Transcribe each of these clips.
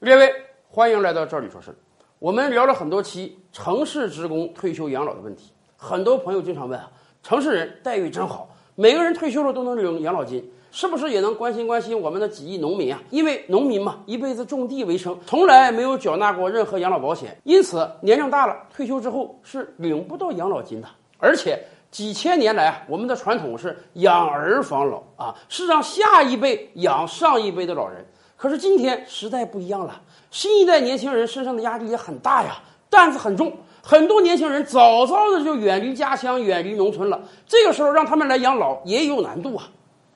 列位，欢迎来到这里说事我们聊了很多期城市职工退休养老的问题，很多朋友经常问啊，城市人待遇真好，每个人退休了都能领养老金，是不是也能关心关心我们的几亿农民啊？因为农民嘛，一辈子种地为生，从来没有缴纳过任何养老保险，因此年龄大了，退休之后是领不到养老金的。而且几千年来啊，我们的传统是养儿防老啊，是让下一辈养上一辈的老人。可是今天时代不一样了。新一代年轻人身上的压力也很大呀，担子很重。很多年轻人早早的就远离家乡、远离农村了。这个时候让他们来养老也有难度啊。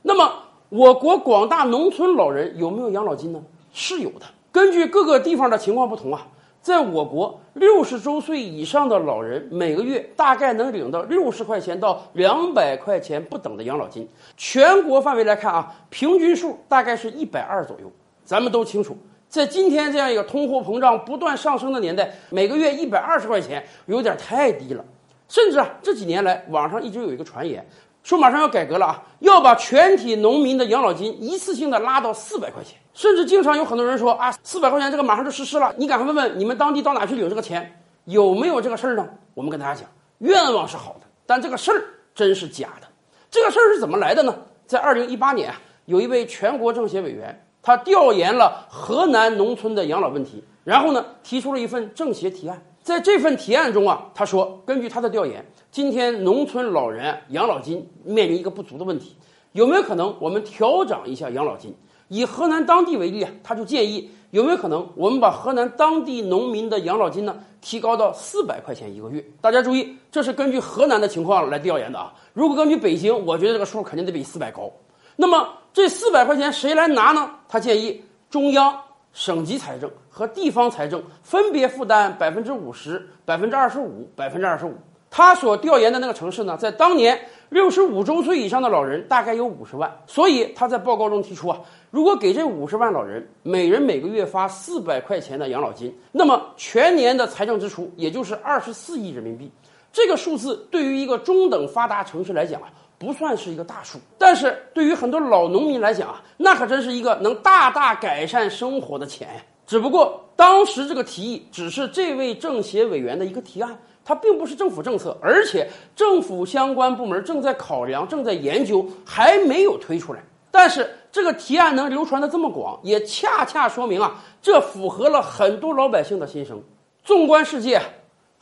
那么，我国广大农村老人有没有养老金呢？是有的。根据各个地方的情况不同啊，在我国六十周岁以上的老人每个月大概能领到六十块钱到两百块钱不等的养老金。全国范围来看啊，平均数大概是一百二左右。咱们都清楚。在今天这样一个通货膨胀不断上升的年代，每个月一百二十块钱有点太低了。甚至啊，这几年来网上一直有一个传言，说马上要改革了啊，要把全体农民的养老金一次性的拉到四百块钱。甚至经常有很多人说啊，四百块钱这个马上就实施了，你赶快问问你们当地到哪去领这个钱，有没有这个事儿呢？我们跟大家讲，愿望是好的，但这个事儿真是假的。这个事儿是怎么来的呢？在二零一八年啊，有一位全国政协委员。他调研了河南农村的养老问题，然后呢，提出了一份政协提案。在这份提案中啊，他说，根据他的调研，今天农村老人养老金面临一个不足的问题，有没有可能我们调整一下养老金？以河南当地为例啊，他就建议有没有可能我们把河南当地农民的养老金呢提高到四百块钱一个月？大家注意，这是根据河南的情况来调研的啊。如果根据北京，我觉得这个数肯定得比四百高。那么这四百块钱谁来拿呢？他建议中央、省级财政和地方财政分别负担百分之五十、百分之二十五、百分之二十五。他所调研的那个城市呢，在当年六十五周岁以上的老人大概有五十万，所以他在报告中提出啊，如果给这五十万老人每人每个月发四百块钱的养老金，那么全年的财政支出也就是二十四亿人民币。这个数字对于一个中等发达城市来讲啊。不算是一个大数，但是对于很多老农民来讲啊，那可真是一个能大大改善生活的钱呀。只不过当时这个提议只是这位政协委员的一个提案，它并不是政府政策，而且政府相关部门正在考量、正在研究，还没有推出来。但是这个提案能流传的这么广，也恰恰说明啊，这符合了很多老百姓的心声。纵观世界。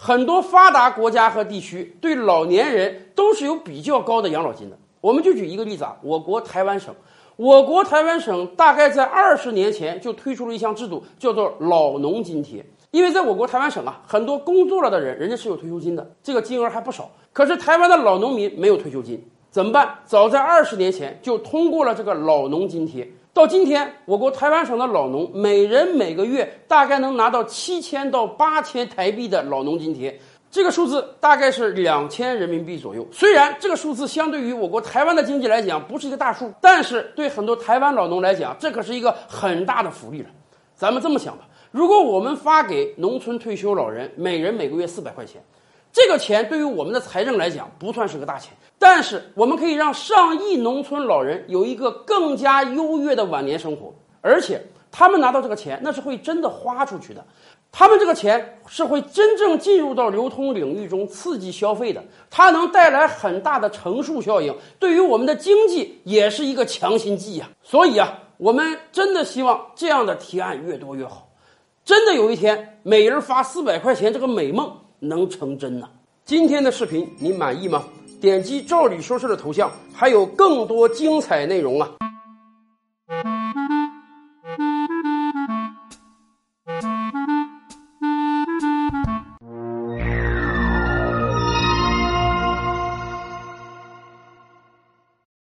很多发达国家和地区对老年人都是有比较高的养老金的。我们就举一个例子啊，我国台湾省，我国台湾省大概在二十年前就推出了一项制度，叫做老农津贴。因为在我国台湾省啊，很多工作了的人，人家是有退休金的，这个金额还不少。可是台湾的老农民没有退休金，怎么办？早在二十年前就通过了这个老农津贴。到今天，我国台湾省的老农每人每个月大概能拿到七千到八千台币的老农津贴，这个数字大概是两千人民币左右。虽然这个数字相对于我国台湾的经济来讲不是一个大数，但是对很多台湾老农来讲，这可是一个很大的福利了。咱们这么想吧，如果我们发给农村退休老人每人每个月四百块钱。这个钱对于我们的财政来讲不算是个大钱，但是我们可以让上亿农村老人有一个更加优越的晚年生活，而且他们拿到这个钱，那是会真的花出去的，他们这个钱是会真正进入到流通领域中刺激消费的，它能带来很大的乘数效应，对于我们的经济也是一个强心剂呀。所以啊，我们真的希望这样的提案越多越好，真的有一天每人发四百块钱这个美梦。能成真呢？今天的视频你满意吗？点击“赵理说事”的头像，还有更多精彩内容啊！